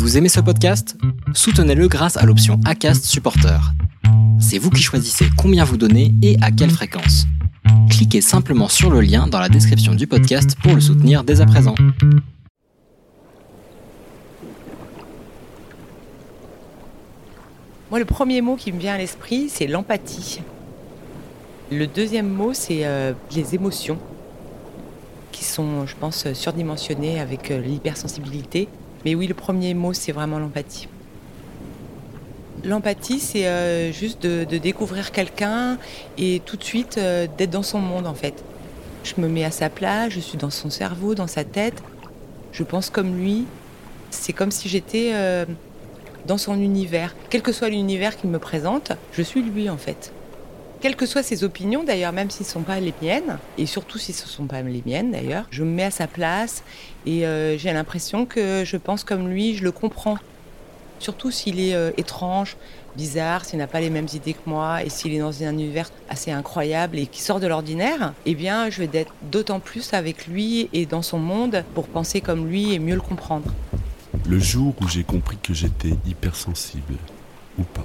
Vous aimez ce podcast? Soutenez-le grâce à l'option ACAST Supporter. C'est vous qui choisissez combien vous donnez et à quelle fréquence. Cliquez simplement sur le lien dans la description du podcast pour le soutenir dès à présent. Moi, le premier mot qui me vient à l'esprit, c'est l'empathie. Le deuxième mot, c'est euh, les émotions, qui sont, je pense, surdimensionnées avec euh, l'hypersensibilité. Mais oui, le premier mot, c'est vraiment l'empathie. L'empathie, c'est euh, juste de, découvrir quelqu'un et tout de suite d'être dans son monde, en fait. Je me mets à sa place, je suis dans son cerveau, dans sa tête. Je pense comme lui. C'est comme si j'étais dans son univers. Quel que soit l'univers qu'il me présente, je suis lui en fait. Quelles que soient ses opinions d'ailleurs, même si ce ne sont pas les miennes, et surtout si ce ne sont pas les miennes d'ailleurs, je me mets à sa place et euh, j'ai l'impression que je pense comme lui, je le comprends. Surtout s'il est euh, étrange, bizarre, s'il n'a pas les mêmes idées que moi et s'il est dans un univers assez incroyable et qui sort de l'ordinaire, eh bien je vais être d'autant plus avec lui et dans son monde pour penser comme lui et mieux le comprendre. Le jour où j'ai compris que j'étais hypersensible, ou pas.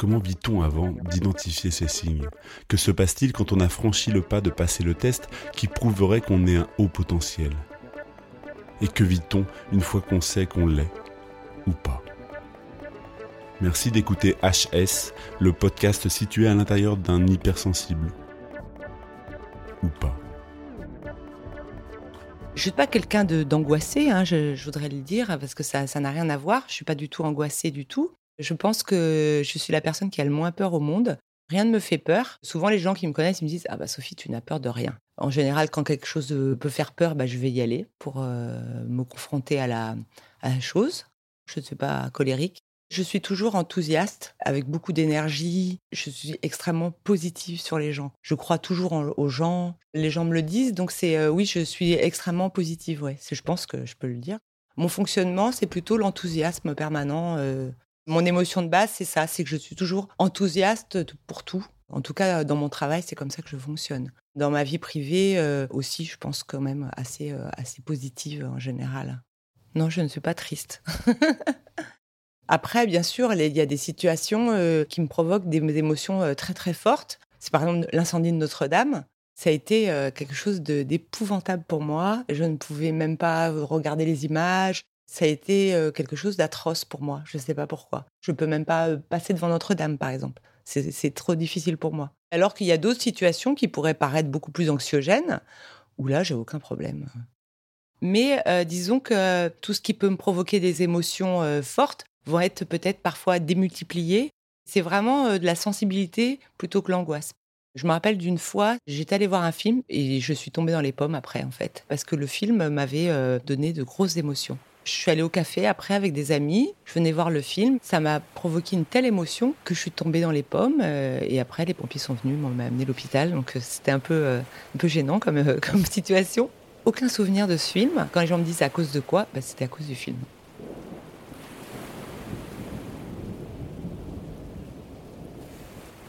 Comment vit-on avant d'identifier ces signes? Que se passe-t-il quand on a franchi le pas de passer le test qui prouverait qu'on est un haut potentiel? Et que vit-on une fois qu'on sait qu'on l'est ou pas? Merci d'écouter HS, le podcast situé à l'intérieur d'un hypersensible. Ou pas. Je suis pas quelqu'un d'angoissé, hein, je, voudrais le dire, parce que ça n'a rien à voir. Je suis pas du tout angoissée du tout. Je pense que je suis la personne qui a le moins peur au monde. Rien ne me fait peur. Souvent, les gens qui me connaissent, me disent Ah bah Sophie, tu n'as peur de rien. En général, quand quelque chose peut faire peur, bah, je vais y aller pour euh, me confronter à la, chose. Je ne suis pas colérique. Je suis toujours enthousiaste, avec beaucoup d'énergie. Je suis extrêmement positive sur les gens. Je crois toujours aux gens. Les gens me le disent, donc c'est euh, oui, je suis extrêmement positive. Ouais, je pense que je peux le dire. Mon fonctionnement, c'est plutôt l'enthousiasme permanent. Euh, mon émotion de base, c'est ça, c'est que je suis toujours enthousiaste pour tout. En tout cas, dans mon travail, c'est comme ça que je fonctionne. Dans ma vie privée euh, aussi, je pense quand même assez, euh, assez positive en général. Non, je ne suis pas triste. Après, bien sûr, il y a des situations euh, qui me provoquent des émotions très très fortes. C'est par exemple l'incendie de Notre-Dame. Ça a été quelque chose d'épouvantable pour moi. Je ne pouvais même pas regarder les images ça a été quelque chose d'atroce pour moi. Je ne sais pas pourquoi. Je ne peux même pas passer devant Notre-Dame, par exemple. C'est trop difficile pour moi. Alors qu'il y a d'autres situations qui pourraient paraître beaucoup plus anxiogènes, où là, j'ai aucun problème. Mais disons que tout ce qui peut me provoquer des émotions fortes vont être peut-être parfois démultipliées. C'est vraiment de la sensibilité plutôt que l'angoisse. Je me rappelle d'une fois, j'étais allée voir un film et je suis tombée dans les pommes après, en fait, parce que le film m'avait donné de grosses émotions. Je suis allée au café après avec des amis. Je venais voir le film. Ça m'a provoqué une telle émotion que je suis tombée dans les pommes. Euh, et après, les pompiers sont venus, m'ont amené à l'hôpital. Donc euh, c'était un peu, euh, un peu gênant comme, situation. Aucun souvenir de ce film. Quand les gens me disent à cause de quoi, bah, c'était à cause du film.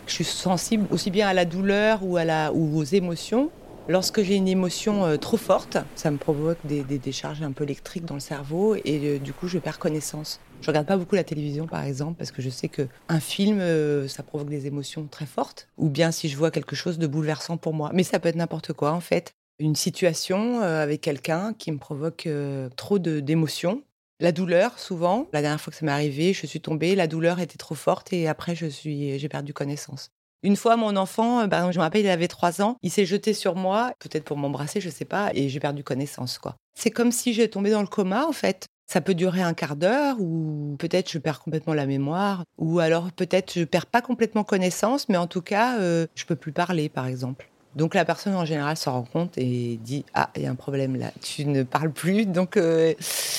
Je suis sensible aussi bien à la douleur ou, à la, ou aux émotions Lorsque j'ai une émotion euh, trop forte, ça me provoque des, décharges un peu électriques dans le cerveau et euh, du coup je perds connaissance. Je regarde pas beaucoup la télévision par exemple parce que je sais que un film euh, ça provoque des émotions très fortes ou bien si je vois quelque chose de bouleversant pour moi. Mais ça peut être n'importe quoi en fait. Une situation avec quelqu'un qui me provoque trop d'émotions. La douleur, souvent. La dernière fois que ça m'est arrivé, je suis tombée, la douleur était trop forte et après, je suis, j'ai perdu connaissance. Une fois, mon enfant, ben, je me rappelle, il avait trois ans, il s'est jeté sur moi, peut-être pour m'embrasser, je sais pas, et j'ai perdu connaissance, quoi. C'est comme si j'ai tombé dans le coma, en fait. Ça peut durer un quart d'heure, ou peut-être je perds complètement la mémoire, ou alors peut-être je perds pas complètement connaissance, mais en tout cas, euh, je peux plus parler, par exemple. Donc la personne en général s'en rend compte et dit ah il y a un problème là, tu ne parles plus, donc euh,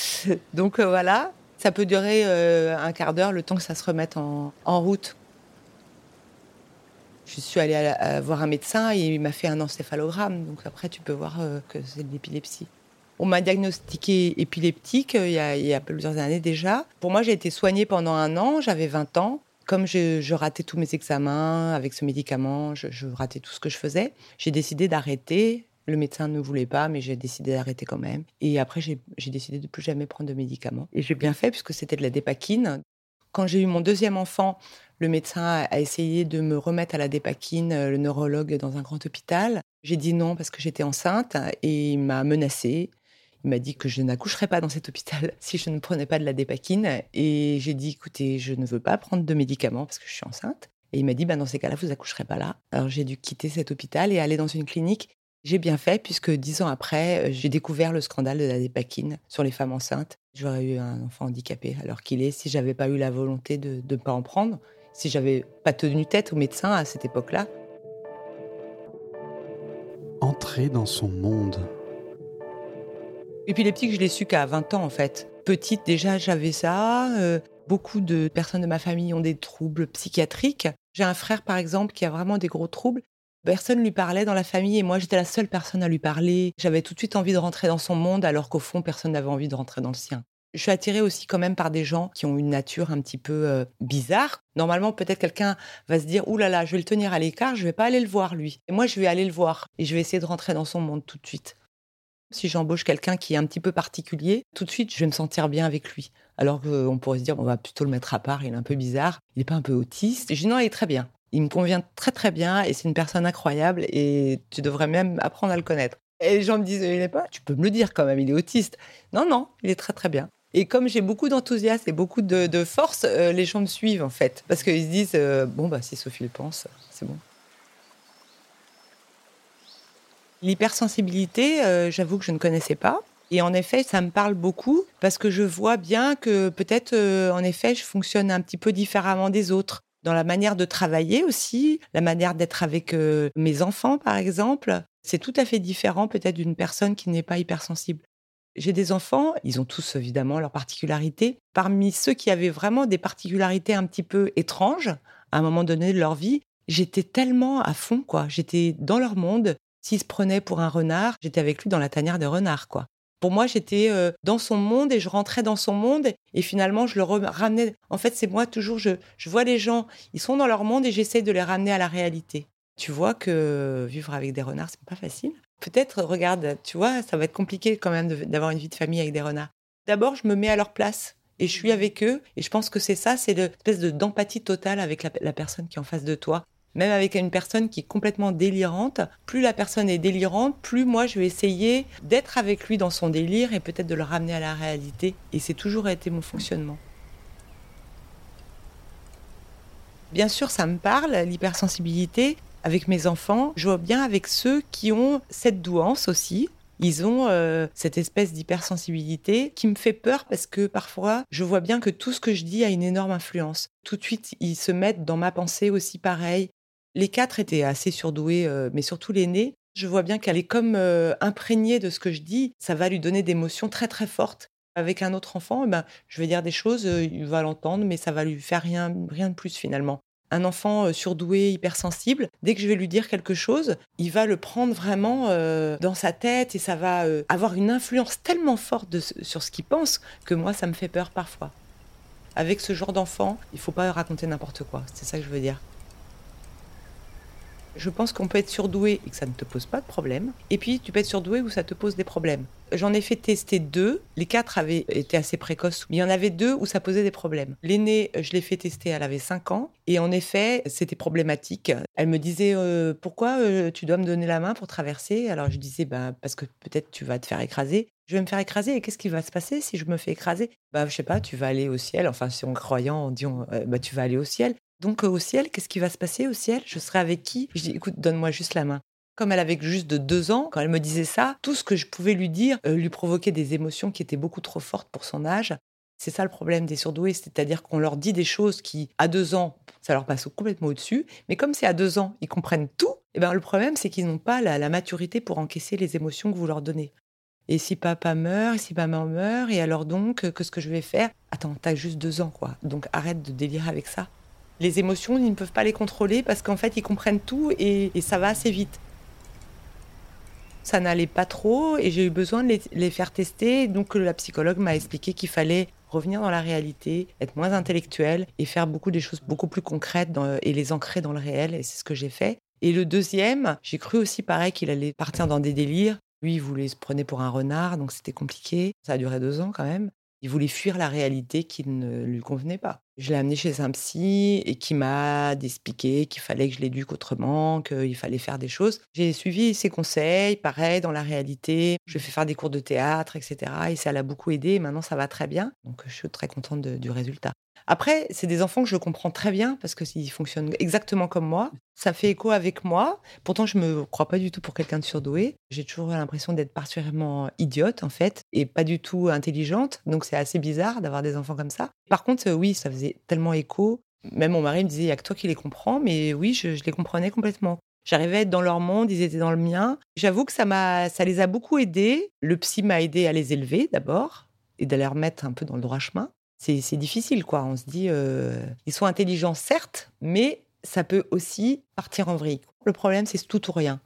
donc voilà. Ça peut durer euh, un quart d'heure, le temps que ça se remette en, route. Je suis allée voir un médecin et il m'a fait un encéphalogramme. Donc après, tu peux voir euh, que c'est de l'épilepsie. On m'a diagnostiqué épileptique euh, il y, a, plusieurs années déjà. Pour moi, j'ai été soignée pendant un an, j'avais 20 ans. Comme je, ratais tous mes examens avec ce médicament, je, je ratais tout ce que je faisais, j'ai décidé d'arrêter le médecin ne voulait pas, mais j'ai décidé d'arrêter quand même. Et après, j'ai décidé de plus jamais prendre de médicaments. Et j'ai bien fait puisque c'était de la dépakine. Quand j'ai eu mon deuxième enfant, le médecin a essayé de me remettre à la dépakine, le neurologue dans un grand hôpital. J'ai dit non parce que j'étais enceinte et il m'a menacé. Il m'a dit que je n'accoucherais pas dans cet hôpital si je ne prenais pas de la dépakine. Et j'ai dit, écoutez, je ne veux pas prendre de médicaments parce que je suis enceinte. Et il m'a dit, ben dans ces cas-là, vous accoucherez pas là. Alors j'ai dû quitter cet hôpital et aller dans une clinique j'ai bien fait puisque dix ans après, euh, j'ai découvert le scandale de la dépakine sur les femmes enceintes. J'aurais eu un enfant handicapé alors qu'il est si j'avais pas eu la volonté de ne pas en prendre, si j'avais pas tenu tête au médecin à cette époque-là. Entrer dans son monde. Épileptique, je l'ai su qu'à 20 ans en fait. Petite déjà, j'avais ça. Euh, beaucoup de personnes de ma famille ont des troubles psychiatriques. J'ai un frère par exemple qui a vraiment des gros troubles Personne lui parlait dans la famille et moi j'étais la seule personne à lui parler. J'avais tout de suite envie de rentrer dans son monde alors qu'au fond personne n'avait envie de rentrer dans le sien. Je suis attirée aussi quand même par des gens qui ont une nature un petit peu euh, bizarre. Normalement, peut-être quelqu'un va se dire, Ouh là là, je vais le tenir à l'écart, je vais pas aller le voir lui. Et moi, je vais aller le voir et je vais essayer de rentrer dans son monde tout de suite. Si j'embauche quelqu'un qui est un petit peu particulier, tout de suite, je vais me sentir bien avec lui. Alors qu'on pourrait se dire, on va plutôt le mettre à part, il est un peu bizarre, il n'est pas un peu autiste. Je dis, non, il est très bien. Il me convient très très bien et c'est une personne incroyable et tu devrais même apprendre à le connaître. Et les gens me disent, il n'est pas, tu peux me le dire quand même, il est autiste. Non, non, il est très très bien. Et comme j'ai beaucoup d'enthousiasme et beaucoup de, force, euh, les gens me suivent en fait. Parce qu'ils se disent, euh, bon, bah, si Sophie le pense, c'est bon. L'hypersensibilité, euh, j'avoue que je ne connaissais pas. Et en effet, ça me parle beaucoup parce que je vois bien que peut-être, en effet, je fonctionne un petit peu différemment des autres dans la manière de travailler aussi, la manière d'être avec mes enfants, par exemple. C'est tout à fait différent peut-être d'une personne qui n'est pas hypersensible. J'ai des enfants, ils ont tous évidemment leurs particularités. Parmi ceux qui avaient vraiment des particularités un petit peu étranges, à un moment donné de leur vie, j'étais tellement à fond, quoi. J'étais dans leur monde. S'ils se prenaient pour un renard, j'étais avec lui dans la tanière de renard, quoi. Pour moi, j'étais euh, dans son monde et je rentrais dans son monde et finalement, je le ramenais. En fait, c'est moi toujours, je, vois les gens, ils sont dans leur monde et j'essaie de les ramener à la réalité. Tu vois que vivre avec des renards, c'est pas facile. Peut-être, regarde, tu vois, ça va être compliqué quand même d'avoir une vie de famille avec des renards. D'abord, je me mets à leur place et je suis avec eux. Et je pense que c'est ça, c'est l'espèce d'empathie totale avec la, personne qui est en face de toi même avec une personne qui est complètement délirante, plus la personne est délirante, plus moi je vais essayer d'être avec lui dans son délire et peut-être de le ramener à la réalité. Et c'est toujours été mon fonctionnement. Bien sûr, ça me parle, l'hypersensibilité. Avec mes enfants, je vois bien avec ceux qui ont cette douance aussi. Ils ont euh, cette espèce d'hypersensibilité qui me fait peur parce que parfois, je vois bien que tout ce que je dis a une énorme influence. Tout de suite, ils se mettent dans ma pensée aussi pareil. Les quatre étaient assez surdoués, euh, mais surtout l'aînée. Je vois bien qu'elle est comme euh, imprégnée de ce que je dis. Ça va lui donner des émotions très très fortes. Avec un autre enfant, eh ben, je vais dire des choses, il va l'entendre, mais ça va lui faire rien, rien de plus finalement. Un enfant surdoué, hypersensible, dès que je vais lui dire quelque chose, il va le prendre vraiment dans sa tête et ça va avoir une influence tellement forte sur ce qu'il pense que moi, ça me fait peur parfois. Avec ce genre d'enfant, il faut pas raconter n'importe quoi. C'est ça que je veux dire. Je pense qu'on peut être surdoué et que ça ne te pose pas de problème. Et puis, tu peux être surdoué où ça te pose des problèmes. J'en ai fait tester deux. Les quatre avaient été assez précoces, mais il y en avait deux où ça posait des problèmes. L'aînée, je l'ai fait tester, elle avait 5 ans. Et en effet, c'était problématique. Elle me disait euh, Pourquoi euh, tu dois me donner la main pour traverser? Alors je disais bah, Parce que peut-être tu vas te faire écraser. Je vais me faire écraser et qu'est-ce qui va se passer si je me fais écraser? Bah, je sais pas, tu vas aller au ciel. Enfin, si on croyant, on dit euh, bah, tu vas aller au ciel. Donc au ciel, qu'est-ce qui va se passer au ciel? Je serai avec qui? Je dis, écoute, donne-moi juste la main. Comme elle avait juste de deux ans, quand elle me disait ça, tout ce que je pouvais lui dire euh, lui provoquait des émotions qui étaient beaucoup trop fortes pour son âge. C'est ça le problème des surdoués, c'est-à-dire qu'on leur dit des choses qui, à deux ans, ça leur passe complètement au-dessus. Mais comme c'est à deux ans, ils comprennent tout. Et eh ben le problème, c'est qu'ils n'ont pas la, la maturité pour encaisser les émotions que vous leur donnez. Et si papa meurt, et si maman meurt, et alors donc, qu'est-ce que je vais faire? Attends, t'as juste deux ans, quoi. Donc arrête de délirer avec ça. Les émotions, ils ne peuvent pas les contrôler parce qu'en fait, ils comprennent tout et, ça va assez vite. Ça n'allait pas trop et j'ai eu besoin de les, faire tester. Donc la psychologue m'a expliqué qu'il fallait revenir dans la réalité, être moins intellectuel et faire beaucoup des choses beaucoup plus concrètes et les ancrer dans le réel. Et c'est ce que j'ai fait. Et le deuxième, j'ai cru aussi pareil qu'il allait partir dans des délires. Lui, il voulait se pour un renard, donc c'était compliqué. Ça a duré deux ans quand même. Il voulait fuir la réalité qui ne lui convenait pas. Je l'ai amené chez un psy et qui m'a expliqué qu'il fallait que je l'éduque autrement, qu'il fallait faire des choses. J'ai suivi ses conseils, pareil, dans la réalité. Je fait faire des cours de théâtre, etc. Et ça l'a beaucoup aidé. Et maintenant, ça va très bien. Donc, je suis très contente du résultat. Après, c'est des enfants que je comprends très bien parce que fonctionnent exactement comme moi, ça fait écho avec moi. Pourtant, je me crois pas du tout pour quelqu'un de surdoué. J'ai toujours l'impression d'être particulièrement idiote en fait et pas du tout intelligente. Donc c'est assez bizarre d'avoir des enfants comme ça. Par contre, oui, ça faisait tellement écho. Même mon mari me disait, il y a que toi qui les comprends, mais oui, je, les comprenais complètement. J'arrivais à être dans leur monde, ils étaient dans le mien. J'avoue que ça m'a, ça les a beaucoup aidés. Le psy m'a aidé à les élever d'abord et de les remettre un peu dans le droit chemin c'est difficile, quoi. On se dit, euh, ils sont intelligents, certes, mais ça peut aussi partir en vrille. Le problème, c'est tout ou rien.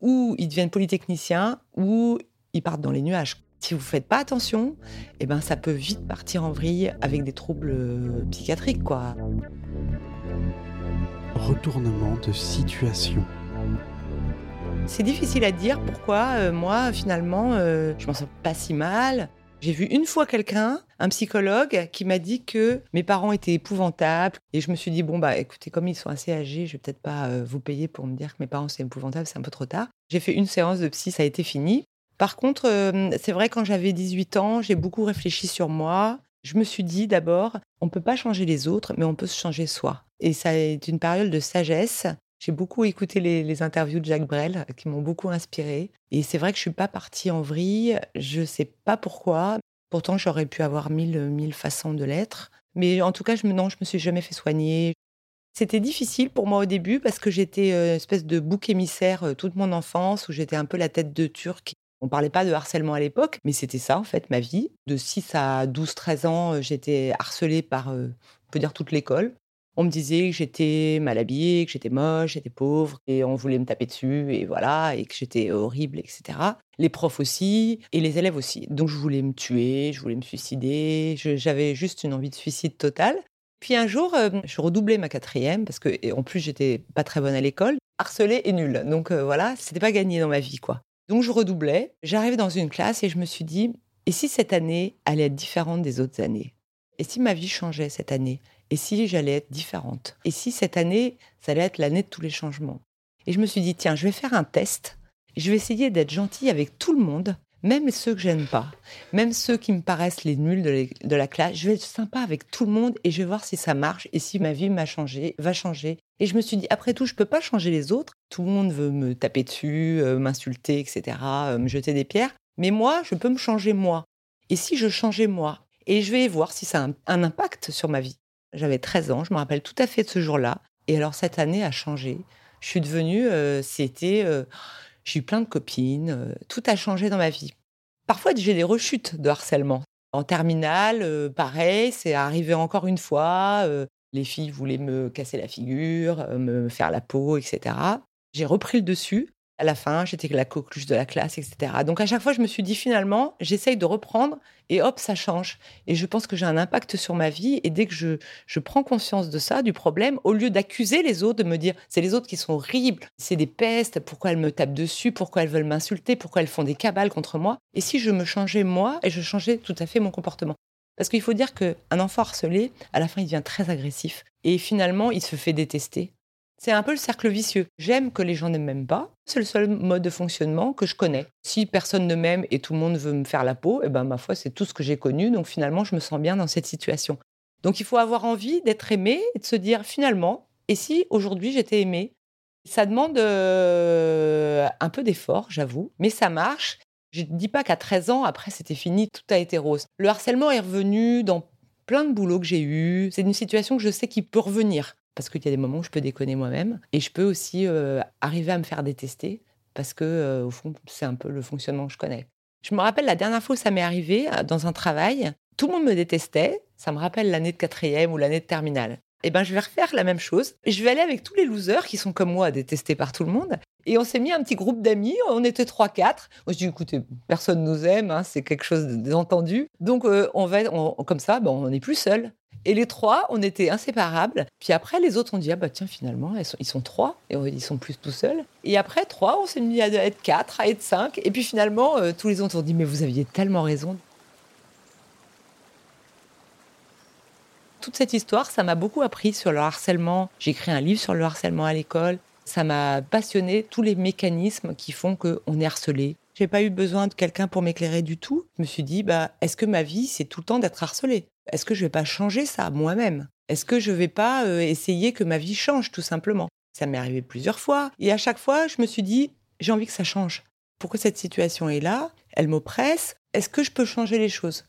Ou ils deviennent polytechniciens, ou ils partent dans les nuages. Si vous ne faites pas attention, eh ben, ça peut vite partir en vrille avec des troubles euh, psychiatriques, quoi. Retournement de situation. C'est difficile à dire pourquoi euh, moi finalement je m'en sens pas si mal. J'ai vu une fois quelqu'un, un psychologue, qui m'a dit que mes parents étaient épouvantables. Et je me suis dit, bon, bah écoutez, comme ils sont assez âgés, je vais peut-être pas euh, vous payer pour me dire que mes parents sont épouvantables, c'est un peu trop tard. J'ai fait une séance de psy, ça a été fini. Par contre, euh, c'est vrai, quand j'avais 18 ans, j'ai beaucoup réfléchi sur moi. Je me suis dit d'abord, on ne peut pas changer les autres, mais on peut se changer soi. Et ça est une période de sagesse. J'ai beaucoup écouté les, interviews de Jacques Brel qui m'ont beaucoup inspiré. Et c'est vrai que je suis pas partie en vrille. Je sais pas pourquoi. Pourtant, j'aurais pu avoir mille, mille façons de l'être. Mais en tout cas, je non, je me suis jamais fait soigner. C'était difficile pour moi au début parce que j'étais une espèce de bouc émissaire euh, toute mon enfance où j'étais un peu la tête de turc. On parlait pas de harcèlement à l'époque, mais c'était ça en fait ma vie. De 6 à 12, 13 ans, euh, j'étais harcelée par, euh, on peut dire, toute l'école. On me disait que j'étais mal habillée, que j'étais moche, j'étais pauvre, et on voulait me taper dessus, et voilà, et que j'étais horrible, etc. Les profs aussi, et les élèves aussi. Donc je voulais me tuer, je voulais me suicider, j'avais juste une envie de suicide totale. Puis un jour, euh, je redoublais ma quatrième, parce que en plus j'étais pas très bonne à l'école, harcelée et nulle. Donc euh, voilà, c'était pas gagné dans ma vie, quoi. Donc je redoublais, j'arrivais dans une classe et je me suis dit, et si cette année allait être différente des autres années? Et si ma vie changeait cette année? Et si j'allais être différente? Et si cette année, ça allait être l'année de tous les changements? Et je me suis dit, tiens, je vais faire un test. Je vais essayer d'être gentille avec tout le monde, même ceux que j'aime pas, même ceux qui me paraissent les nuls de, la classe. Je vais être sympa avec tout le monde et je vais voir si ça marche et si ma vie m'a changé, va changer. Et je me suis dit, après tout, je peux pas changer les autres. Tout le monde veut me taper dessus, euh, m'insulter, etc., euh, me jeter des pierres. Mais moi, je peux me changer moi. Et si je changeais moi? Et je vais voir si ça a un impact sur ma vie. J'avais 13 ans, je me rappelle tout à fait de ce jour-là. Et alors cette année a changé. Je suis devenue, euh, c'était, euh, j'ai eu plein de copines, euh, tout a changé dans ma vie. Parfois j'ai des rechutes de harcèlement. En terminale, pareil, c'est arrivé encore une fois. les filles voulaient me casser la figure, me faire la peau, etc. J'ai repris le dessus à la fin, j'étais la coqueluche de la classe, etc. Donc à chaque fois, je me suis dit finalement, j'essaye de reprendre et hop, ça change. Et je pense que j'ai un impact sur ma vie. Et dès que je, je prends conscience de ça, du problème, au lieu d'accuser les autres, de me dire c'est les autres qui sont horribles, c'est des pestes, pourquoi elles me tapent dessus, pourquoi elles veulent m'insulter, pourquoi elles font des cabales contre moi. Et si je me changeais moi et je changeais tout à fait mon comportement Parce qu'il faut dire qu'un enfant harcelé, à la fin, il devient très agressif. Et finalement, il se fait détester. C'est un peu le cercle vicieux. J'aime que les gens ne m'aiment pas. C'est le seul mode de fonctionnement que je connais. Si personne ne m'aime et tout le monde veut me faire la peau, eh ben ma foi, c'est tout ce que j'ai connu. Donc finalement, je me sens bien dans cette situation. Donc il faut avoir envie d'être aimé et de se dire finalement, et si aujourd'hui j'étais aimé Ça demande euh, un peu d'effort, j'avoue, mais ça marche. Je ne dis pas qu'à 13 ans, après c'était fini, tout a été rose. Le harcèlement est revenu dans plein de boulots que j'ai eus. C'est une situation que je sais qui peut revenir parce qu'il y a des moments où je peux déconner moi-même et je peux aussi euh, arriver à me faire détester parce que euh, au fond c'est un peu le fonctionnement que je connais. Je me rappelle la dernière fois où ça m'est arrivé euh, dans un travail, tout le monde me détestait. Ça me rappelle l'année de quatrième ou l'année de terminale. Eh ben, je vais refaire la même chose. Je vais aller avec tous les losers qui sont comme moi, détestés par tout le monde. Et on s'est mis un petit groupe d'amis. On était trois, quatre. Moi, je dis, écoutez, personne nous aime. Hein, c'est quelque chose d'entendu. Donc, on va, comme ça, ben, on n'est plus seul. Et les trois, on était inséparables. Puis après, les autres ont dit, ah bah tiens, finalement, ils sont, trois, et ils sont plus tout seuls. Et après, trois, on s'est mis à être quatre, à être cinq. Et puis finalement, euh, tous les autres ont dit, mais vous aviez tellement raison. Toute cette histoire, ça m'a beaucoup appris sur le harcèlement. J'ai écrit un livre sur le harcèlement à l'école. Ça m'a passionné tous les mécanismes qui font qu'on est harcelé. J'ai pas eu besoin de quelqu'un pour m'éclairer du tout. Je me suis dit, bah, est-ce que ma vie, c'est tout le temps d'être harcelé Est-ce que je vais pas changer ça moi-même? Est-ce que je vais pas essayer que ma vie change tout simplement? Ça m'est arrivé plusieurs fois. Et à chaque fois, je me suis dit, j'ai envie que ça change. Pourquoi cette situation est là Elle m'oppresse. Est-ce que je peux changer les choses?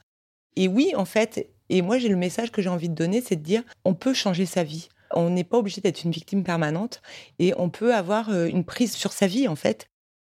Et oui, en fait, et moi, j'ai le message que j'ai envie de donner, c'est de dire, on peut changer sa vie. On n'est pas obligé d'être une victime permanente et on peut avoir une prise sur sa vie, en fait.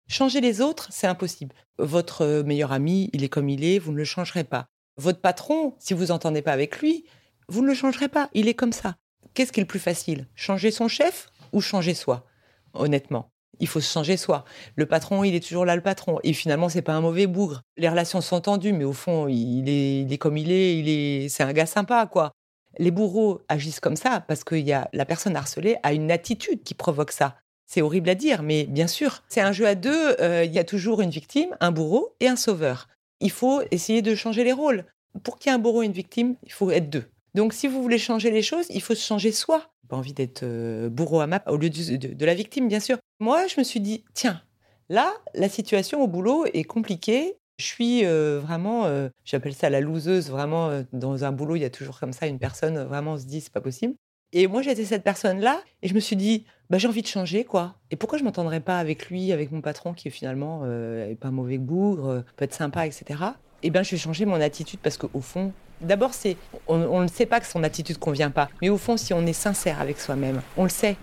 Changer les autres, c'est impossible. Votre meilleur ami, il est comme il est, vous ne le changerez pas. Votre patron, si vous n'entendez pas avec lui, vous ne le changerez pas, il est comme ça. Qu'est-ce qui est le plus facile? Changer son chef ou changer soi? Honnêtement il faut se changer soi. Le patron, il est toujours là, le patron. Et finalement, c'est pas un mauvais bougre. Les relations sont tendues, mais au fond, il est, comme il est, il est, c'est un gars sympa, quoi. Les bourreaux agissent comme ça parce que y a, la personne harcelée a une attitude qui provoque ça. C'est horrible à dire, mais bien sûr, c'est un jeu à deux. Euh, il y a toujours une victime, un bourreau et un sauveur. Il faut essayer de changer les rôles. Pour qu'il y ait un bourreau et une victime, il faut être deux. Donc, si vous voulez changer les choses, il faut se changer soi. Pas envie d'être euh, bourreau à map au lieu de, la victime, bien sûr. Moi, je me suis dit, tiens, là, la situation au boulot est compliquée. Je suis euh, vraiment, euh, j'appelle ça la loseuse, vraiment, dans un boulot, il y a toujours comme ça une personne, vraiment, on se dit, c'est pas possible. Et moi, j'étais cette personne-là, et je me suis dit, bah, j'ai envie de changer, quoi. Et pourquoi je m'entendrais pas avec lui, avec mon patron, qui finalement est pas un mauvais bougre, peut être sympa, etc. Eh bien, je vais changer mon attitude parce qu'au fond, D'abord, c'est on, ne sait pas que son attitude convient pas, mais au fond, si on est sincère avec soi-même, on le sait.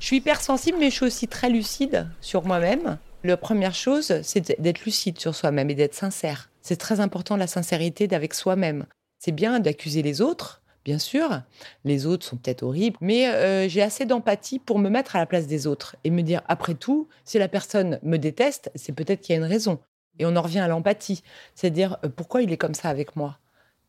Je suis hypersensible, mais je suis aussi très lucide sur moi-même. La première chose, c'est d'être lucide sur soi-même et d'être sincère. C'est très important la sincérité d'avec soi-même. C'est bien d'accuser les autres, bien sûr. Les autres sont peut-être horribles, mais euh, j'ai assez d'empathie pour me mettre à la place des autres et me dire, après tout, si la personne me déteste, c'est peut-être qu'il y a une raison. Et on en revient à l'empathie, c'est-à-dire euh, pourquoi il est comme ça avec moi?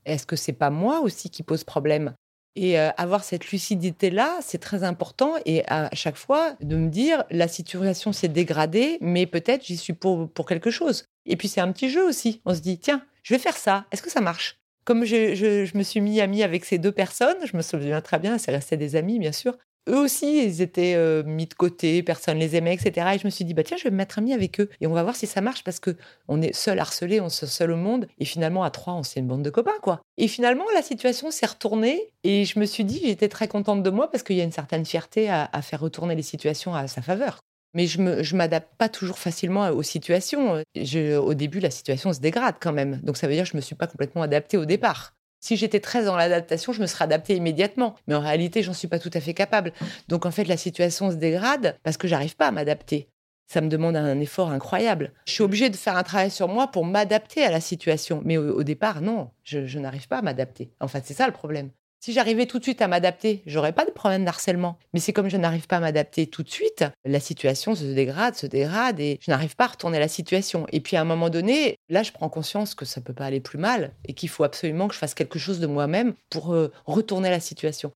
Est-ce que c'est pas moi aussi qui pose problème? Et euh, avoir cette lucidité là, c'est très important. Et à chaque fois de me dire la situation s'est dégradée, mais peut-être j'y suis pour pour quelque chose. Et puis c'est un petit jeu aussi. On se dit tiens, je vais faire ça. Est-ce que ça marche? Comme je, je, me suis mis amie avec ces deux personnes, je me souviens très bien, c'est resté des amis bien sûr eux aussi, ils étaient euh, mis de côté, personne les aimait, etc. Et je me suis dit, bah tiens, je vais me mettre ami avec eux et on va voir si ça marche parce que on est seul harcelé, on est seul au monde et finalement à trois, on c'est une bande de copains, quoi. Et finalement, la situation s'est retournée et je me suis dit, j'étais très contente de moi parce qu'il y a une certaine fierté à, faire retourner les situations à sa faveur. Mais je ne m'adapte pas toujours facilement aux situations. au début, la situation se dégrade quand même. Donc ça veut dire que je me suis pas complètement adaptée au départ. Si j'étais très dans l'adaptation, je me serais adaptée immédiatement. Mais en réalité, j'en suis pas tout à fait capable. Donc en fait, la situation se dégrade parce que j'arrive pas à m'adapter. Ça me demande un effort incroyable. Je suis obligée de faire un travail sur moi pour m'adapter à la situation. Mais au, départ, non, je, je n'arrive pas à m'adapter. En fait, c'est ça le problème. Si j'arrivais tout de suite à m'adapter, j'aurais pas de problème d'harcèlement. Mais c'est comme je n'arrive pas à m'adapter tout de suite, la situation se dégrade, se dégrade et je n'arrive pas à retourner la situation. Et puis à un moment donné, là, je prends conscience que ça peut pas aller plus mal et qu'il faut absolument que je fasse quelque chose de moi-même pour euh, retourner la situation.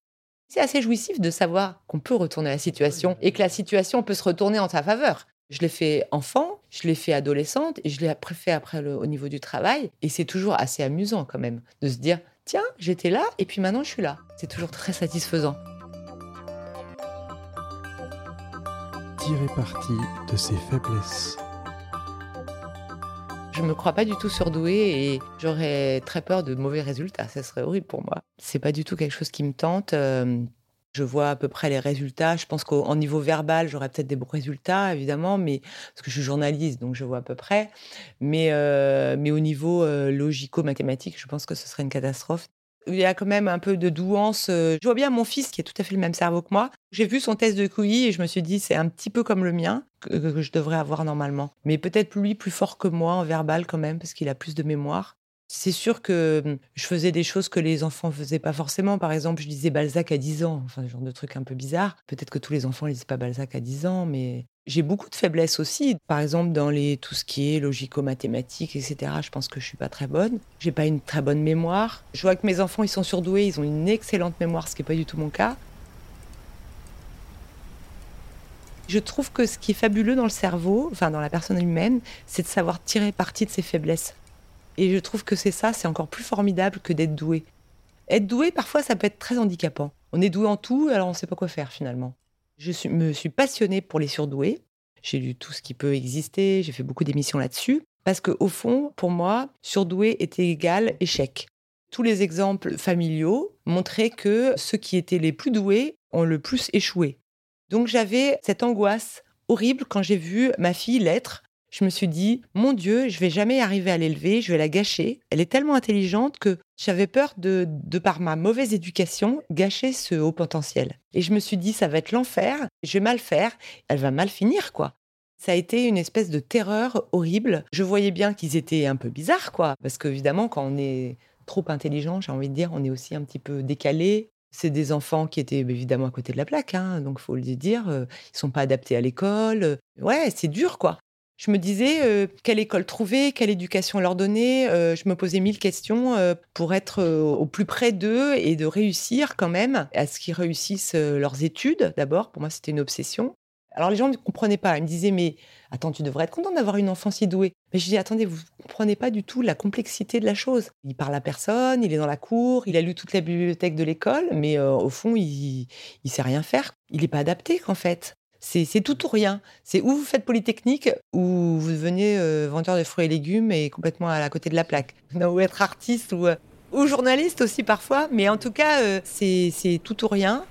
C'est assez jouissif de savoir qu'on peut retourner la situation et que la situation peut se retourner en ta faveur. Je l'ai fait enfant, je l'ai fait adolescente et je l'ai fait après au niveau du travail. Et c'est toujours assez amusant quand même de se dire tiens, j'étais là et puis maintenant je suis là. C'est toujours très satisfaisant. Tirer parti de ses faiblesses. Je me crois pas du tout surdouée et j'aurais très peur de mauvais résultats. Ça serait horrible pour moi. C'est pas du tout quelque chose qui me tente. Euh, je vois à peu près les résultats. Je pense qu'au niveau verbal, j'aurais peut-être des bons résultats, évidemment, mais parce que je suis journaliste, donc je vois à peu près. Mais, euh, mais au niveau euh, logico-mathématique, je pense que ce serait une catastrophe. il y a quand même un peu de douance. Je vois bien mon fils qui a tout à fait le même cerveau que moi. J'ai vu son test de QI et je me suis dit c'est un petit peu comme le mien que je devrais avoir normalement. Mais peut-être lui plus fort que moi en verbal quand même parce qu'il a plus de mémoire. C'est sûr que hum, je faisais des choses que les enfants faisaient pas forcément. Par exemple, je lisais Balzac à 10 ans, enfin, ce genre de truc un peu bizarre. Peut-être que tous les enfants ne lisent pas Balzac à 10 ans, mais j'ai beaucoup de faiblesses aussi. Par exemple, dans les, tout ce qui est logico-mathématiques, etc., je pense que je suis pas très bonne. J'ai pas une très bonne mémoire. Je vois que mes enfants, ils sont surdoués, ils ont une excellente mémoire, ce qui n'est pas du tout mon cas. Je trouve que ce qui est fabuleux dans le cerveau, enfin dans la personne humaine, c'est de savoir tirer parti de ses faiblesses. Et je trouve que c'est ça, c'est encore plus formidable que d'être doué. Être doué, parfois, ça peut être très handicapant. On est doué en tout, alors on ne sait pas quoi faire finalement. Je me suis passionnée pour les surdoués. J'ai lu tout ce qui peut exister, j'ai fait beaucoup d'émissions là-dessus. Parce qu'au fond, pour moi, surdoué était égal échec. Tous les exemples familiaux montraient que ceux qui étaient les plus doués ont le plus échoué. Donc j'avais cette angoisse horrible quand j'ai vu ma fille l'être je me suis dit, mon Dieu, je vais jamais arriver à l'élever, je vais la gâcher. Elle est tellement intelligente que j'avais peur de, de par ma mauvaise éducation, gâcher ce haut potentiel. Et je me suis dit, ça va être l'enfer, je vais mal faire, elle va mal finir, quoi. Ça a été une espèce de terreur horrible. Je voyais bien qu'ils étaient un peu bizarres, quoi. Parce qu'évidemment, quand on est trop intelligent, j'ai envie de dire, on est aussi un petit peu décalé. C'est des enfants qui étaient évidemment à côté de la plaque, hein, donc faut le dire. Euh, ils sont pas adaptés à l'école. Ouais, c'est dur, quoi je me disais euh, quelle école trouver, quelle éducation leur donner. Euh, je me posais mille questions euh, pour être au plus près d'eux et de réussir quand même à ce qu'ils réussissent leurs études. D'abord, pour moi, c'était une obsession. Alors les gens ne comprenaient pas. Ils me disaient mais attends, tu devrais être content d'avoir une enfant si douée. Mais je dis attendez, vous ne comprenez pas du tout la complexité de la chose. Il parle à personne, il est dans la cour, il a lu toute la bibliothèque de l'école, mais au fond, il, il sait rien faire. Il n'est pas adapté en fait. C'est tout ou rien. C'est où vous faites Polytechnique ou vous devenez euh, vendeur de fruits et légumes et complètement à côté de la plaque. Ou être artiste ou, euh, ou journaliste aussi parfois. Mais en tout cas, euh, c'est tout ou rien.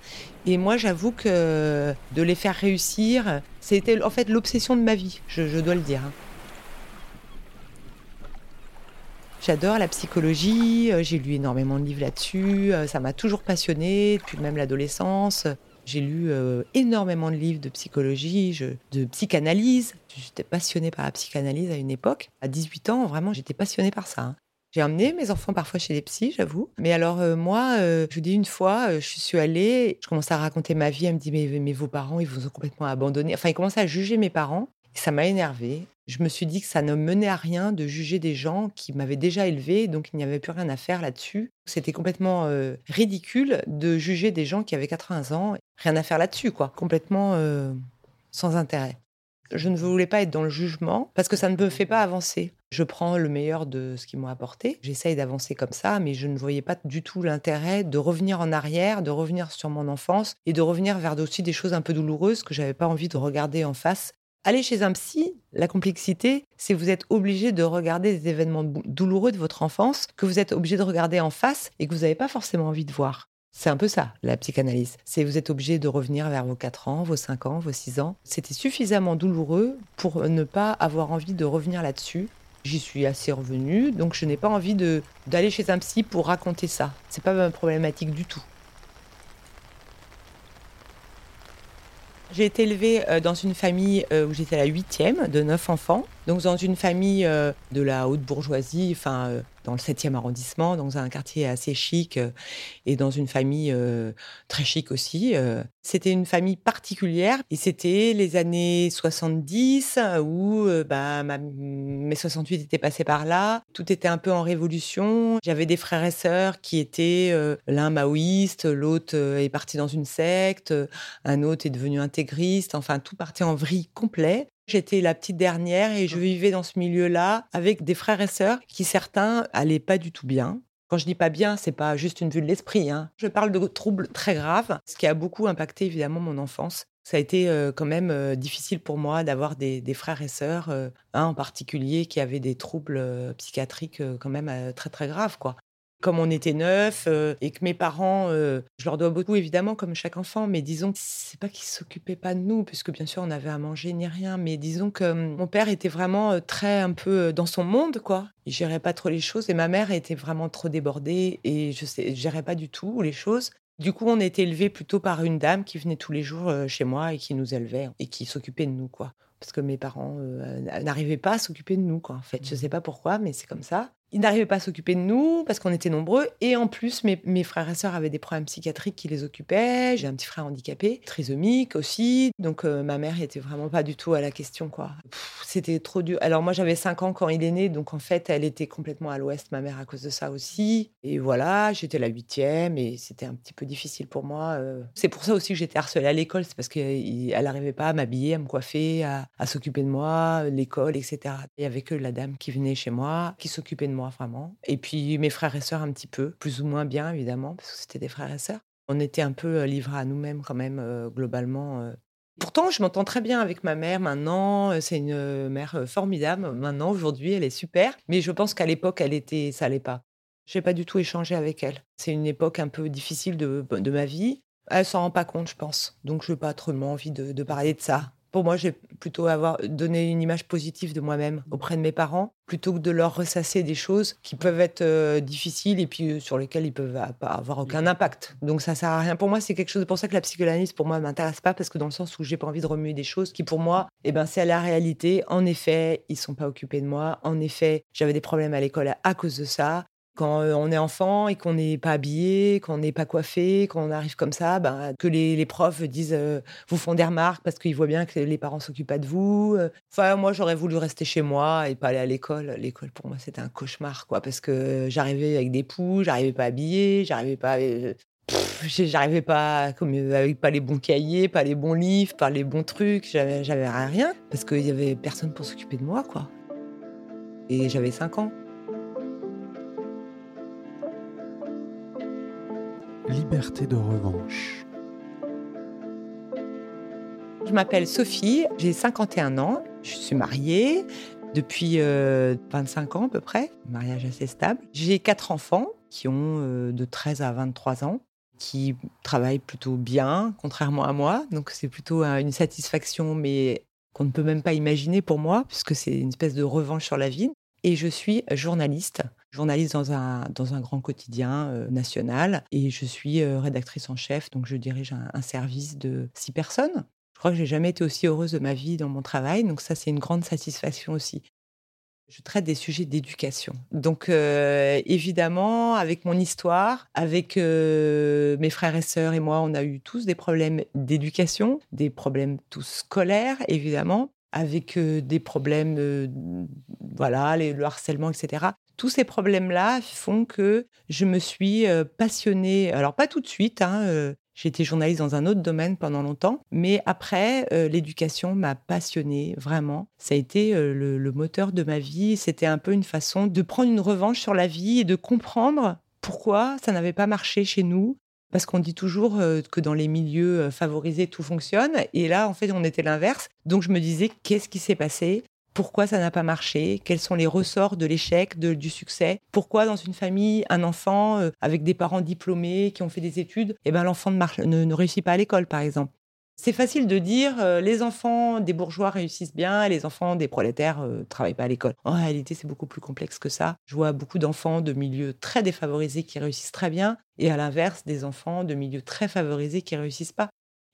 Et moi, j'avoue que de les faire réussir, c'était en fait l'obsession de ma vie, je, dois le dire. Hein. J'adore la psychologie, j'ai lu énormément de livres là-dessus, ça m'a toujours passionné depuis même l'adolescence. J'ai lu euh, énormément de livres de psychologie, de psychanalyse. J'étais passionnée par la psychanalyse à une époque. À 18 ans, vraiment, j'étais passionnée par ça. Hein. J'ai emmené mes enfants parfois chez les psys, j'avoue. Mais alors, euh, moi, euh, je vous dis une fois, je suis allée, je commençais à raconter ma vie. Elle me dit mais, vos parents, ils vous ont complètement abandonné. Enfin, ils commençaient à juger mes parents. Et ça m'a énervée. Je me suis dit que ça ne menait à rien de juger des gens qui m'avaient déjà élevé, donc il n'y avait plus rien à faire là-dessus. C'était complètement euh, ridicule de juger des gens qui avaient 80 ans, rien à faire là-dessus, quoi. Complètement euh, sans intérêt. Je ne voulais pas être dans le jugement parce que ça ne me fait pas avancer. Je prends le meilleur de ce qu'ils m'ont apporté. J'essaye d'avancer comme ça, mais je ne voyais pas du tout l'intérêt de revenir en arrière, de revenir sur mon enfance et de revenir vers aussi des choses un peu douloureuses que j'avais pas envie de regarder en face Aller chez un psy, la complexité, c'est vous êtes obligé de regarder des événements douloureux de votre enfance que vous êtes obligé de regarder en face et que vous n'avez pas forcément envie de voir. C'est un peu ça, la psychanalyse. C'est vous êtes obligé de revenir vers vos 4 ans, vos 5 ans, vos 6 ans. C'était suffisamment douloureux pour ne pas avoir envie de revenir là-dessus. J'y suis assez revenue, donc je n'ai pas envie d'aller chez un psy pour raconter ça. C'est pas problématique du tout. J'ai été élevée euh, dans une famille euh, où j'étais la huitième de neuf enfants. Donc dans une famille euh, de la haute bourgeoisie, enfin dans le 7e arrondissement, dans un quartier assez chic euh, et dans une famille euh, très chic aussi. Euh. C'était une famille particulière et c'était les années 70 où bah, mes 68 étaient passés par là. Tout était un peu en révolution. J'avais des frères et sœurs qui étaient l'un maoïste, l'autre est parti dans une secte, un autre est devenu intégriste. Enfin, tout partait en vrille complet. J'étais la petite dernière et je mmh. vivais dans ce milieu-là avec des frères et sœurs qui certains allaient pas du tout bien. Quand je dis pas bien, c'est pas juste une vue de l'esprit. Hein. Je parle de troubles très graves, ce qui a beaucoup impacté évidemment mon enfance. Ça a été euh, quand même euh, difficile pour moi d'avoir des, frères et sœurs, euh, un en particulier qui avait des troubles psychiatriques quand même très très graves quoi. Comme on était neuf euh, et que mes parents, euh, je leur dois beaucoup évidemment comme chaque enfant, mais disons que c'est pas qu'ils s'occupaient pas de nous, puisque bien sûr on avait à manger ni rien, mais disons que hum, mon père était vraiment euh, très un peu dans son monde, quoi. Il gérait pas trop les choses et ma mère était vraiment trop débordée et je sais, gérais pas du tout les choses. Du coup, on était élevés plutôt par une dame qui venait tous les jours chez moi et qui nous élevait et qui s'occupait de nous, quoi parce que mes parents n'arrivaient pas à s'occuper de nous, quoi. En fait, je sais pas pourquoi, mais c'est comme ça. Ils n'arrivaient pas à s'occuper de nous parce qu'on était nombreux. Et en plus, mes, frères et sœurs avaient des problèmes psychiatriques qui les occupaient. J'ai un petit frère handicapé, trisomique aussi. Donc euh, ma mère était vraiment pas du tout à la question, quoi. C'était trop dur. Alors moi, j'avais 5 ans quand il est né. Donc en fait, elle était complètement à l'ouest, ma mère, à cause de ça aussi. Et voilà, j'étais la huitième et c'était un petit peu difficile pour moi. Euh. C'est pour ça aussi que j'étais harcelée à l'école. C'est parce qu'elle n'arrivait pas à m'habiller, à me coiffer, à, s'occuper de moi, l'école, etc. Il y avait que la dame qui venait chez moi, qui s'occupait de moi vraiment. Et puis mes frères et sœurs un petit peu, plus ou moins bien, évidemment, parce que c'était des frères et sœurs. On était un peu livrés à nous-mêmes, quand même, globalement. Pourtant, je m'entends très bien avec ma mère maintenant. C'est une mère formidable. Maintenant, aujourd'hui, elle est super. Mais je pense qu'à l'époque, elle était, ça allait pas. J'ai pas du tout échangé avec elle. C'est une époque un peu difficile de, de ma vie. Elle s'en rend pas compte, je pense. Donc, je n'ai pas trop envie de parler de ça. Pour moi, j'ai plutôt avoir donné une image positive de moi-même auprès de mes parents, plutôt que de leur ressasser des choses qui peuvent être euh, difficiles et puis euh, sur lesquelles ils peuvent pas avoir aucun impact. Donc ça sert à rien. Pour moi, c'est quelque chose. pour ça que la psychanalyse, pour moi, m'intéresse pas parce que dans le sens où j'ai pas envie de remuer des choses qui, pour moi, eh ben c'est la réalité. En effet, ils sont pas occupés de moi. En effet, j'avais des problèmes à l'école à cause de ça quand on est enfant et qu'on n'est pas habillé, qu'on n'est pas coiffé, qu'on arrive comme ça, ben, que les, profs disent, vous font des remarques parce qu'ils voient bien que les parents s'occupent pas de vous. Enfin, moi, j'aurais voulu rester chez moi et pas aller à l'école. L'école, pour moi, c'était un cauchemar, quoi, parce que j'arrivais avec des poux, j'arrivais pas habillé, j'arrivais pas j'arrivais pas comme avec pas les bons cahiers, pas les bons livres, pas les bons trucs, j'avais rien parce qu'il y avait personne pour s'occuper de moi quoi. Et j'avais 5 ans. Liberté de revanche. Je m'appelle Sophie, j'ai 51 ans, je suis mariée depuis 25 euh, ans à peu près, mariage assez stable. J'ai quatre enfants qui ont euh, de 13 à 23 ans, qui travaillent plutôt bien, contrairement à moi. Donc c'est plutôt une satisfaction, mais qu'on ne peut même pas imaginer pour moi, puisque c'est une espèce de revanche sur la vie. Et je suis journaliste journaliste dans un, dans un grand quotidien euh, national et je suis euh, rédactrice en chef, donc je dirige un, service de six personnes. Je crois que j'ai jamais été aussi heureuse de ma vie dans mon travail, donc ça c'est une grande satisfaction aussi. Je traite des sujets d'éducation. Donc euh, évidemment, avec mon histoire, avec mes frères et sœurs et moi, on a eu tous des problèmes d'éducation, des problèmes tous scolaires évidemment, avec des problèmes, voilà, le harcèlement, etc tous ces problèmes-là font que je me suis passionnée. Alors pas tout de suite. Hein, j'ai été journaliste dans un autre domaine pendant longtemps, mais après, l'éducation m'a passionnée, vraiment. Ça a été le, moteur de ma vie. C'était un peu une façon de prendre une revanche sur la vie et de comprendre pourquoi ça n'avait pas marché chez nous. Parce qu'on dit toujours que dans les milieux favorisés, tout fonctionne. Et là, en fait, on était l'inverse. Donc, je me disais, qu'est-ce qui s'est passé? Pourquoi ça n'a pas marché, quels sont les ressorts de l'échec, du succès, pourquoi dans une famille, un enfant euh, avec des parents diplômés qui ont fait des études, eh ben, l'enfant ne, réussit pas à l'école, par exemple? C'est facile de dire euh, les enfants des bourgeois réussissent bien et les enfants des prolétaires ne euh, travaillent pas à l'école. En réalité, c'est beaucoup plus complexe que ça. Je vois beaucoup d'enfants de milieux très défavorisés qui réussissent très bien et à l'inverse, des enfants de milieux très favorisés qui réussissent pas.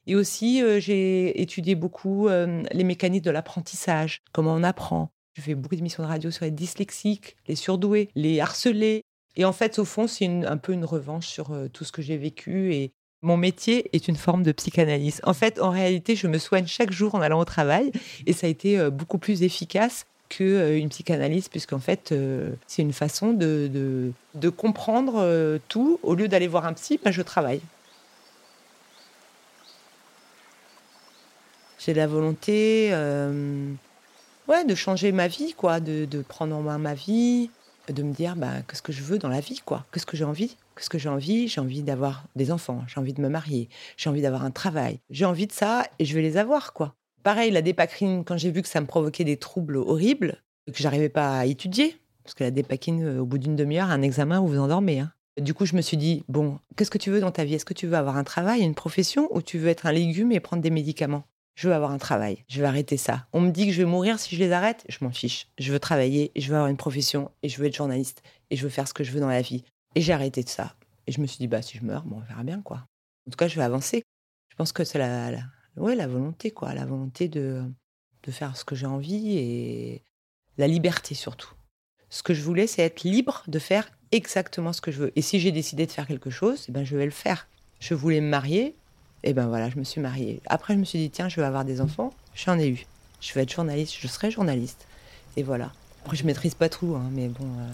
Et aussi, j'ai étudié beaucoup les mécanismes de l'apprentissage, comment on apprend. Je fais beaucoup d'émissions de radio sur les dyslexiques, les surdoués, les harcelés. Et en fait, au fond, c'est un peu une revanche sur tout ce que j'ai vécu. Et mon métier est une forme de psychanalyse. En fait, en réalité, je me soigne chaque jour en allant au travail. Et ça a été beaucoup plus efficace qu'une psychanalyse, puisqu'en fait, c'est une façon de, comprendre tout. Au lieu d'aller voir un psy, ben, je travaille. j'ai la volonté euh, de changer ma vie, de, prendre en main ma vie, de me dire bah, qu'est-ce que je veux dans la vie, quoi, qu'est-ce que j'ai envie? Qu'est-ce que j'ai envie? J'ai envie d'avoir des enfants, j'ai envie de me marier, j'ai envie d'avoir un travail, j'ai envie de ça et je vais les avoir, quoi. Pareil, la dépacrine, quand j'ai vu que ça me provoquait des troubles horribles, que j'arrivais pas à étudier, parce que la dépakine, euh, au bout d'une demi-heure, un examen, vous vous endormez. Hein. Du coup, je me suis dit, bon, qu'est-ce que tu veux dans ta vie? Est-ce que tu veux avoir un travail, une profession, ou tu veux être un légume et prendre des médicaments? Je veux avoir un travail, je veux arrêter ça. On me dit que je vais mourir si je les arrête, je m'en fiche. Je veux travailler, je veux avoir une profession, et je veux être journaliste, et je veux faire ce que je veux dans la vie. Et j'ai arrêté de ça. Et je me suis dit, bah, si je meurs, bon, on verra bien, quoi. En tout cas, je vais avancer. Je pense que c'est la, la, ouais, la volonté, quoi. La volonté de, de faire ce que j'ai envie et la liberté surtout. Ce que je voulais, c'est être libre de faire exactement ce que je veux. Et si j'ai décidé de faire quelque chose, eh ben, je vais le faire. Je voulais me marier, et ben voilà, je me suis mariée. Après, je me suis dit, tiens, je vais avoir des enfants. J'en ai eu. Je vais être journaliste, je serai journaliste. Et voilà. Après, je maîtrise pas tout, hein, mais bon. Euh.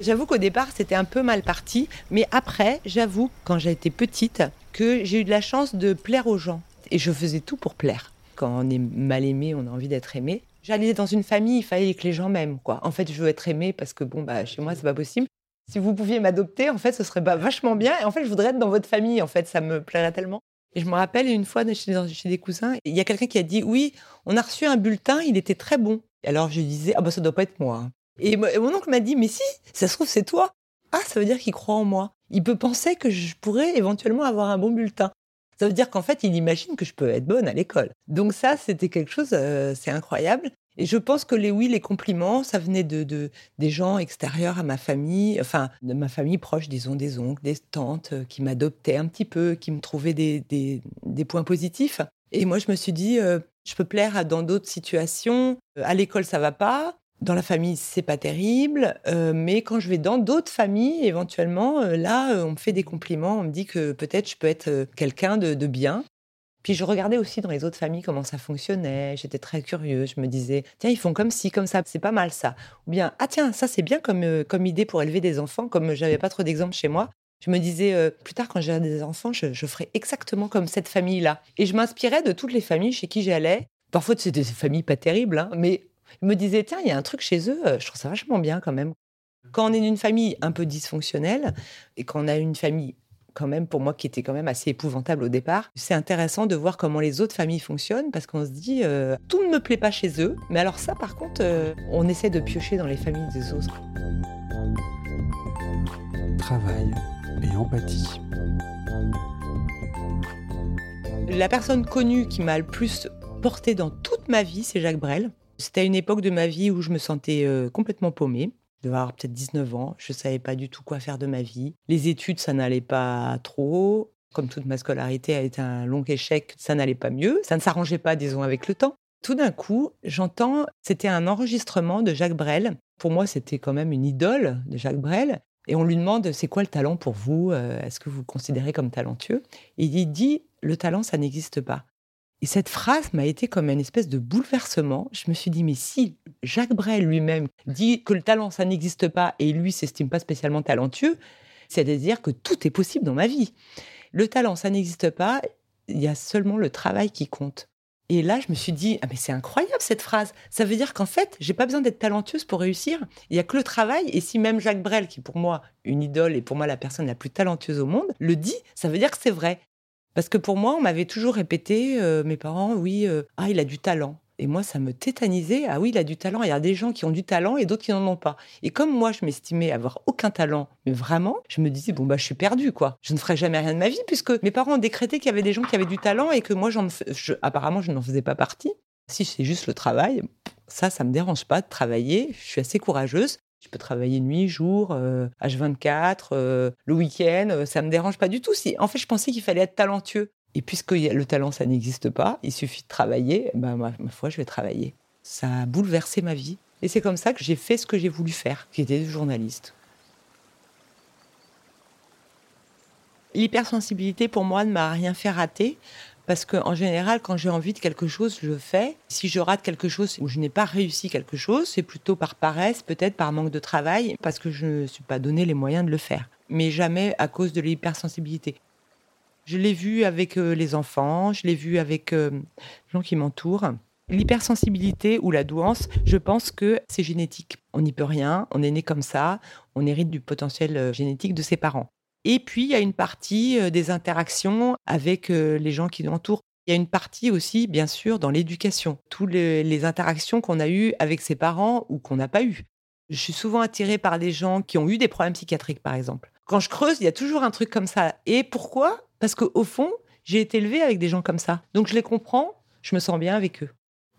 J'avoue qu'au départ, c'était un peu mal parti. Mais après, j'avoue, quand j'ai été petite, que j'ai eu de la chance de plaire aux gens. Et je faisais tout pour plaire. Quand on est mal aimé, on a envie d'être aimé. J'allais dans une famille, il fallait que les gens m'aiment, quoi. En fait, je veux être aimée parce que, bon, bah, chez moi, c'est pas possible. Si vous pouviez m'adopter, en fait, ce serait bah, vachement bien. Et en fait, je voudrais être dans votre famille, en fait, ça me plairait tellement. Et je me rappelle une fois chez, chez des cousins, il y a quelqu'un qui a dit Oui, on a reçu un bulletin, il était très bon. Alors je disais Ah, bah, ça doit pas être moi. Hein. Et mon oncle m'a dit Mais si, ça se trouve, c'est toi. Ah, ça veut dire qu'il croit en moi. Il peut penser que je pourrais éventuellement avoir un bon bulletin. Ça veut dire qu'en fait, il imagine que je peux être bonne à l'école. Donc ça, c'était quelque chose, euh, c'est incroyable. Et je pense que les oui, les compliments, ça venait de, de, des gens extérieurs à ma famille, enfin de ma famille proche, disons des oncles, des tantes euh, qui m'adoptaient un petit peu, qui me trouvaient des, points positifs. Et moi, je me suis dit, euh, je peux plaire dans d'autres situations. À l'école, ça va pas dans la famille, c'est pas terrible, euh, mais quand je vais dans d'autres familles, éventuellement, euh, là, euh, on me fait des compliments, on me dit que peut-être je peux être quelqu'un de, bien. Puis je regardais aussi dans les autres familles comment ça fonctionnait. J'étais très curieuse. Je me disais, tiens, ils font comme ci, comme ça, c'est pas mal ça. Ou bien, ah tiens, ça c'est bien comme, comme idée pour élever des enfants, comme j'avais pas trop d'exemples chez moi. Je me disais, plus tard, quand j'aurai des enfants, je, je ferai exactement comme cette famille-là. Et je m'inspirais de toutes les familles chez qui j'allais. Parfois, c'était des familles pas terribles, hein, mais je me disais, tiens, il y a un truc chez eux, euh, je trouve ça vachement bien quand même. Quand on est d'une famille un peu dysfonctionnelle et qu'on a une famille quand même, pour moi, qui était quand même assez épouvantable au départ, c'est intéressant de voir comment les autres familles fonctionnent parce qu'on se dit, euh, tout ne me plaît pas chez eux, mais alors ça, par contre, euh, on essaie de piocher dans les familles des autres. Travail et empathie. La personne connue qui m'a le plus porté dans toute ma vie, c'est Jacques Brel. C'était une époque de ma vie où je me sentais euh, complètement paumée. Je devais avoir peut-être 19 ans. Je ne savais pas du tout quoi faire de ma vie. Les études, ça n'allait pas trop. Comme toute ma scolarité a été un long échec, ça n'allait pas mieux. Ça ne s'arrangeait pas, disons, avec le temps. Tout d'un coup, j'entends, c'était un enregistrement de Jacques Brel. Pour moi, c'était quand même une idole de Jacques Brel. Et on lui demande, c'est quoi le talent pour vous? Euh, Est-ce que vous considérez comme talentueux? Et il dit, le talent, ça n'existe pas. Et cette phrase m'a été comme une espèce de bouleversement. Je me suis dit, mais si Jacques Brel lui-même dit que le talent, ça n'existe pas, et lui s'estime pas spécialement talentueux, c'est-à-dire que tout est possible dans ma vie. Le talent, ça n'existe pas, il y a seulement le travail qui compte. Et là, je me suis dit, ah mais c'est incroyable cette phrase. Ça veut dire qu'en fait, j'ai pas besoin d'être talentueuse pour réussir. Il y a que le travail. Et si même Jacques Brel, qui est pour moi une idole et pour moi la personne la plus talentueuse au monde, le dit, ça veut dire que c'est vrai. Parce que pour moi, on m'avait toujours répété, euh, mes parents, oui, euh, ah, il a du talent. Et moi, ça me tétanisait. Ah oui, il a du talent. Il y a des gens qui ont du talent et d'autres qui n'en ont pas. Et comme moi, je m'estimais avoir aucun talent, mais vraiment, je me disais, bon, bah, je suis perdue, quoi. Je ne ferai jamais rien de ma vie puisque mes parents ont décrété qu'il y avait des gens qui avaient du talent et que moi, j'en, apparemment, je n'en faisais pas partie. Si c'est juste le travail, ça, ça me dérange pas de travailler. Je suis assez courageuse. Je peux travailler nuit, jour, H24, euh, euh, le week-end, euh, ça me dérange pas du tout. Si, en fait, je pensais qu'il fallait être talentueux. Et puisque le talent, ça n'existe pas, il suffit de travailler, ben, ma, ma foi, je vais travailler. Ça a bouleversé ma vie. Et c'est comme ça que j'ai fait ce que j'ai voulu faire, qui était journaliste. L'hypersensibilité, pour moi, ne m'a rien fait rater. Parce qu'en général, quand j'ai envie de quelque chose, je le fais. Si je rate quelque chose ou je n'ai pas réussi quelque chose, c'est plutôt par paresse, peut-être par manque de travail, parce que je ne me suis pas donné les moyens de le faire. Mais jamais à cause de l'hypersensibilité. Je l'ai vu avec euh, les enfants, je l'ai vu avec euh, les gens qui m'entourent. L'hypersensibilité ou la douance, je pense que c'est génétique. On n'y peut rien, on est né comme ça, on hérite du potentiel euh, génétique de ses parents. Et puis, il y a une partie euh, des interactions avec euh, les gens qui nous entourent. Il y a une partie aussi, bien sûr, dans l'éducation. Toutes les, interactions qu'on a eues avec ses parents ou qu'on n'a pas eues. Je suis souvent attirée par des gens qui ont eu des problèmes psychiatriques, par exemple. Quand je creuse, il y a toujours un truc comme ça. Et pourquoi? Parce qu'au fond, j'ai été élevée avec des gens comme ça. Donc je les comprends, je me sens bien avec eux.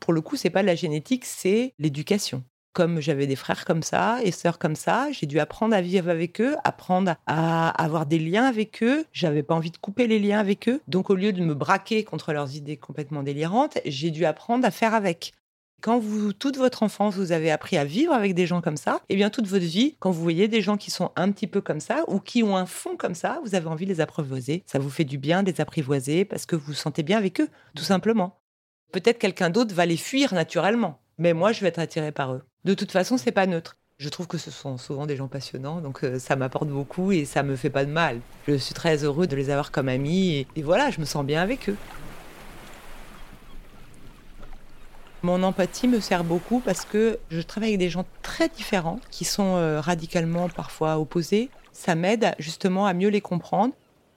Pour le coup, c'est pas la génétique, c'est l'éducation. Comme j'avais des frères comme ça et sœurs comme ça, j'ai dû apprendre à vivre avec eux, apprendre à avoir des liens avec eux. J'avais pas envie de couper les liens avec eux. Donc au lieu de me braquer contre leurs idées complètement délirantes, j'ai dû apprendre à faire avec quand vous, toute votre enfance, vous avez appris à vivre avec des gens comme ça, et eh bien toute votre vie, quand vous voyez des gens qui sont un petit peu comme ça ou qui ont un fond comme ça, vous avez envie de les apprivoiser. Ça vous fait du bien de les apprivoiser parce que vous vous sentez bien avec eux, tout simplement. Peut-être quelqu'un d'autre va les fuir naturellement, mais moi je vais être attirée par eux. De toute façon, c'est pas neutre. Je trouve que ce sont souvent des gens passionnants, donc euh, ça m'apporte beaucoup et ça me fait pas de mal. Je suis très heureux de les avoir comme amis et voilà, je me sens bien avec eux. Mon empathie me sert beaucoup parce que je travaille avec des gens très différents, qui sont euh, radicalement parfois opposés. Ça m'aide justement à mieux les comprendre.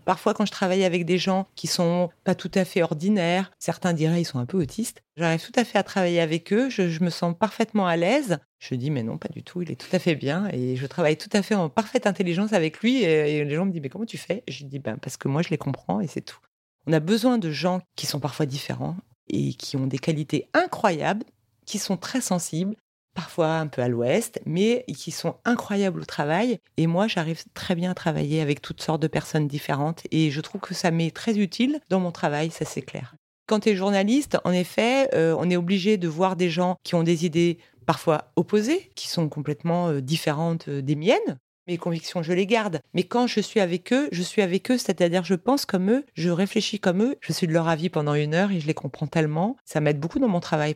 Parfois, quand je travaille avec des gens qui sont pas tout à fait ordinaires, certains diraient ils sont un peu autistes, j'arrive tout à fait à travailler avec eux, je, me sens parfaitement à l'aise. Je dis mais non, pas du tout, il est tout à fait bien et je travaille tout à fait en parfaite intelligence avec lui et, les gens me disent mais comment tu fais? Je dis ben parce que moi je les comprends et c'est tout. On a besoin de gens qui sont parfois différents, et qui ont des qualités incroyables, qui sont très sensibles, parfois un peu à l'ouest, mais qui sont incroyables au travail. Et moi, j'arrive très bien à travailler avec toutes sortes de personnes différentes et je trouve que ça m'est très utile dans mon travail, ça c'est clair. Quand tu es journaliste, en effet, euh, on est obligé de voir des gens qui ont des idées parfois opposées, qui sont complètement euh, différentes euh, des miennes, mes convictions, je les garde. Mais quand je suis avec eux, je suis avec eux, c'est-à-dire je pense comme eux, je réfléchis comme eux, je suis de leur avis pendant une heure et je les comprends tellement. Ça m'aide beaucoup dans mon travail.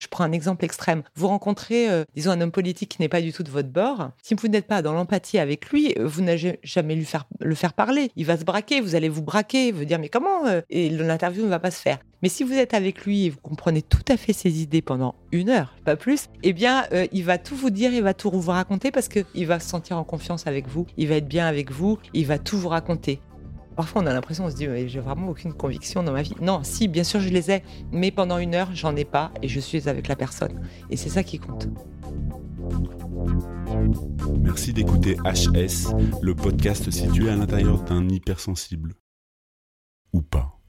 Je prends un exemple extrême. Vous rencontrez, euh, disons, un homme politique qui n'est pas du tout de votre bord. Si vous n'êtes pas dans l'empathie avec lui, euh, vous n'avez jamais lui le faire parler. Il va se braquer, vous allez vous braquer, vous dire mais comment euh, Et l'interview ne va pas se faire. Mais si vous êtes avec lui et vous comprenez tout à fait ses idées pendant une heure, pas plus, eh bien, il va tout vous dire, il va tout vous raconter parce qu'il va se sentir en confiance avec vous, il va être bien avec vous, il va tout vous raconter. Parfois, on a l'impression, on se dit, j'ai vraiment aucune conviction dans ma vie. Non, si, bien sûr, je les ai, mais pendant une heure, j'en ai pas et je suis avec la personne. Et c'est ça qui compte. Merci d'écouter HS, le podcast situé à l'intérieur d'un hypersensible. Ou pas.